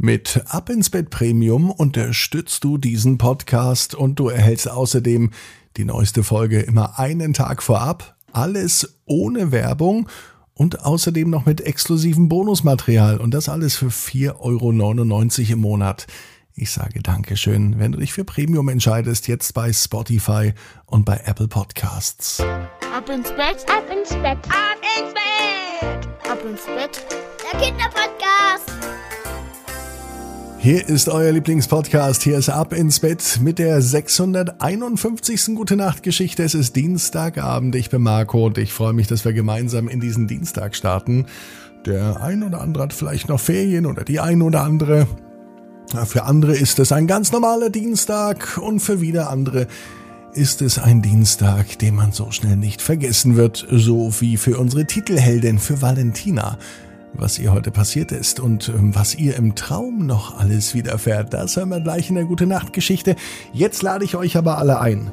Mit Ab ins Bett Premium unterstützt du diesen Podcast und du erhältst außerdem die neueste Folge immer einen Tag vorab. Alles ohne Werbung und außerdem noch mit exklusivem Bonusmaterial und das alles für 4,99 Euro im Monat. Ich sage Dankeschön, wenn du dich für Premium entscheidest, jetzt bei Spotify und bei Apple Podcasts. Ab ins Bett, ab ins Bett, ab ins Bett, ab ins Bett, der Kinderpodcast. Hier ist euer Lieblingspodcast. Hier ist Ab ins Bett mit der 651. Gute Nacht Geschichte. Es ist Dienstagabend. Ich bin Marco und ich freue mich, dass wir gemeinsam in diesen Dienstag starten. Der ein oder andere hat vielleicht noch Ferien oder die ein oder andere. Für andere ist es ein ganz normaler Dienstag und für wieder andere ist es ein Dienstag, den man so schnell nicht vergessen wird, so wie für unsere Titelheldin, für Valentina was ihr heute passiert ist und ähm, was ihr im Traum noch alles widerfährt, das hören wir gleich in der Gute Nacht Geschichte. Jetzt lade ich euch aber alle ein.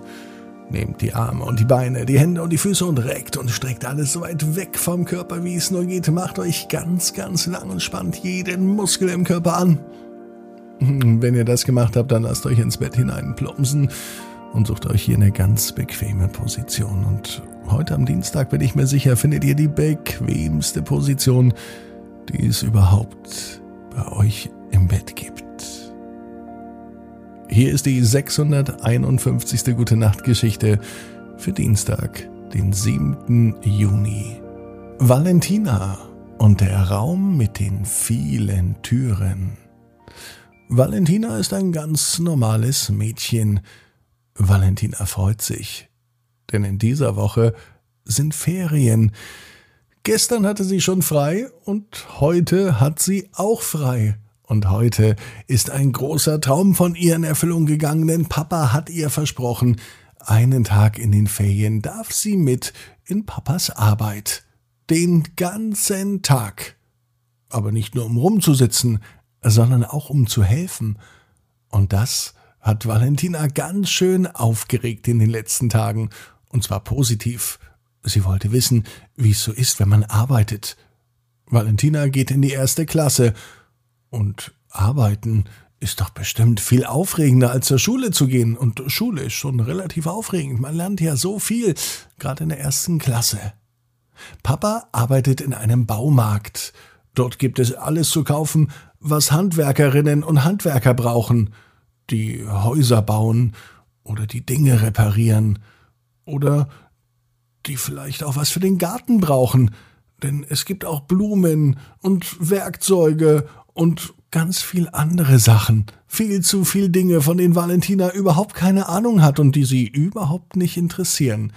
Nehmt die Arme und die Beine, die Hände und die Füße und reckt und streckt alles so weit weg vom Körper, wie es nur geht. Macht euch ganz, ganz lang und spannt jeden Muskel im Körper an. Wenn ihr das gemacht habt, dann lasst euch ins Bett hinein plumpsen und sucht euch hier eine ganz bequeme Position. Und heute am Dienstag bin ich mir sicher, findet ihr die bequemste Position, die es überhaupt bei euch im Bett gibt. Hier ist die 651. Gute Nacht Geschichte für Dienstag, den 7. Juni. Valentina und der Raum mit den vielen Türen. Valentina ist ein ganz normales Mädchen. Valentina freut sich, denn in dieser Woche sind Ferien. Gestern hatte sie schon frei und heute hat sie auch frei. Und heute ist ein großer Traum von ihr in Erfüllung gegangen, denn Papa hat ihr versprochen, einen Tag in den Ferien darf sie mit in Papas Arbeit. Den ganzen Tag. Aber nicht nur um rumzusitzen, sondern auch um zu helfen. Und das hat Valentina ganz schön aufgeregt in den letzten Tagen, und zwar positiv. Sie wollte wissen, wie es so ist, wenn man arbeitet. Valentina geht in die erste Klasse. Und arbeiten ist doch bestimmt viel aufregender, als zur Schule zu gehen. Und Schule ist schon relativ aufregend. Man lernt ja so viel, gerade in der ersten Klasse. Papa arbeitet in einem Baumarkt. Dort gibt es alles zu kaufen, was Handwerkerinnen und Handwerker brauchen, die Häuser bauen oder die Dinge reparieren oder die vielleicht auch was für den Garten brauchen. Denn es gibt auch Blumen und Werkzeuge und ganz viel andere Sachen. Viel zu viel Dinge, von denen Valentina überhaupt keine Ahnung hat und die sie überhaupt nicht interessieren.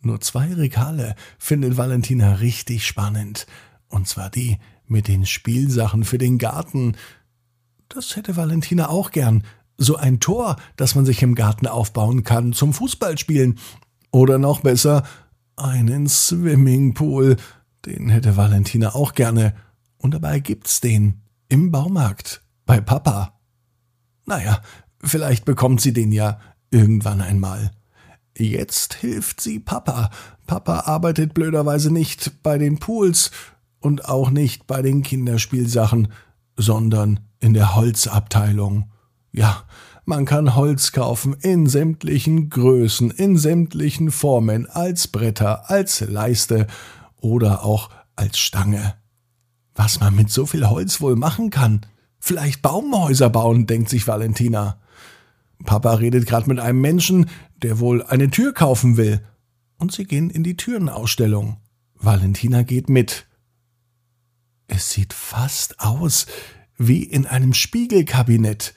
Nur zwei Regale findet Valentina richtig spannend. Und zwar die mit den Spielsachen für den Garten. Das hätte Valentina auch gern. So ein Tor, das man sich im Garten aufbauen kann zum Fußballspielen oder noch besser, einen Swimmingpool. Den hätte Valentina auch gerne. Und dabei gibt's den. Im Baumarkt. Bei Papa. Naja, vielleicht bekommt sie den ja irgendwann einmal. Jetzt hilft sie Papa. Papa arbeitet blöderweise nicht bei den Pools und auch nicht bei den Kinderspielsachen, sondern in der Holzabteilung. Ja, man kann Holz kaufen in sämtlichen Größen, in sämtlichen Formen, als Bretter, als Leiste oder auch als Stange. Was man mit so viel Holz wohl machen kann? Vielleicht Baumhäuser bauen, denkt sich Valentina. Papa redet gerade mit einem Menschen, der wohl eine Tür kaufen will. Und sie gehen in die Türenausstellung. Valentina geht mit. Es sieht fast aus wie in einem Spiegelkabinett.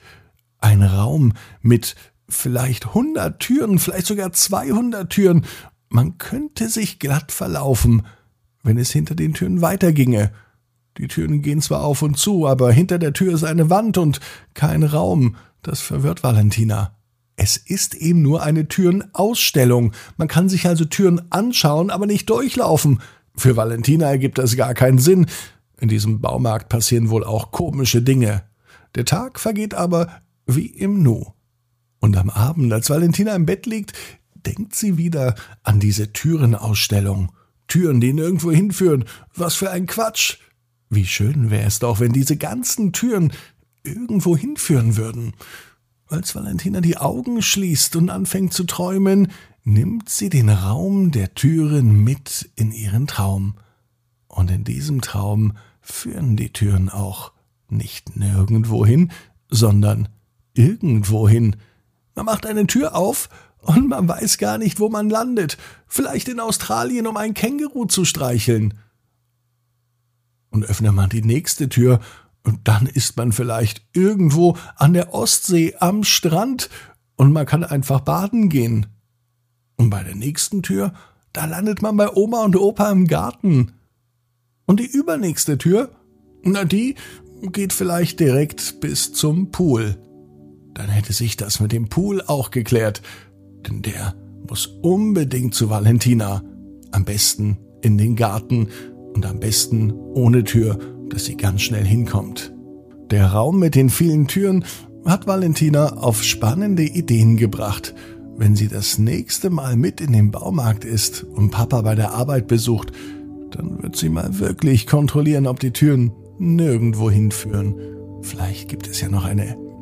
Ein Raum mit vielleicht 100 Türen, vielleicht sogar 200 Türen. Man könnte sich glatt verlaufen, wenn es hinter den Türen weiterginge. Die Türen gehen zwar auf und zu, aber hinter der Tür ist eine Wand und kein Raum. Das verwirrt Valentina. Es ist eben nur eine Türenausstellung. Man kann sich also Türen anschauen, aber nicht durchlaufen. Für Valentina ergibt das gar keinen Sinn. In diesem Baumarkt passieren wohl auch komische Dinge. Der Tag vergeht aber wie im Nu. Und am Abend, als Valentina im Bett liegt, denkt sie wieder an diese Türenausstellung. Türen, die nirgendwo hinführen. Was für ein Quatsch. Wie schön wäre es doch, wenn diese ganzen Türen irgendwo hinführen würden. Als Valentina die Augen schließt und anfängt zu träumen, nimmt sie den Raum der Türen mit in ihren Traum. Und in diesem Traum führen die Türen auch nicht nirgendwohin, sondern irgendwohin. Man macht eine Tür auf und man weiß gar nicht, wo man landet. Vielleicht in Australien, um ein Känguru zu streicheln. Und öffnet man die nächste Tür, und dann ist man vielleicht irgendwo an der Ostsee am Strand und man kann einfach baden gehen. Und bei der nächsten Tür, da landet man bei Oma und Opa im Garten. Und die übernächste Tür, na die geht vielleicht direkt bis zum Pool. Dann hätte sich das mit dem Pool auch geklärt, denn der muss unbedingt zu Valentina. Am besten in den Garten und am besten ohne Tür, dass sie ganz schnell hinkommt. Der Raum mit den vielen Türen hat Valentina auf spannende Ideen gebracht – wenn sie das nächste Mal mit in den Baumarkt ist und Papa bei der Arbeit besucht, dann wird sie mal wirklich kontrollieren, ob die Türen nirgendwo hinführen. Vielleicht gibt es ja noch eine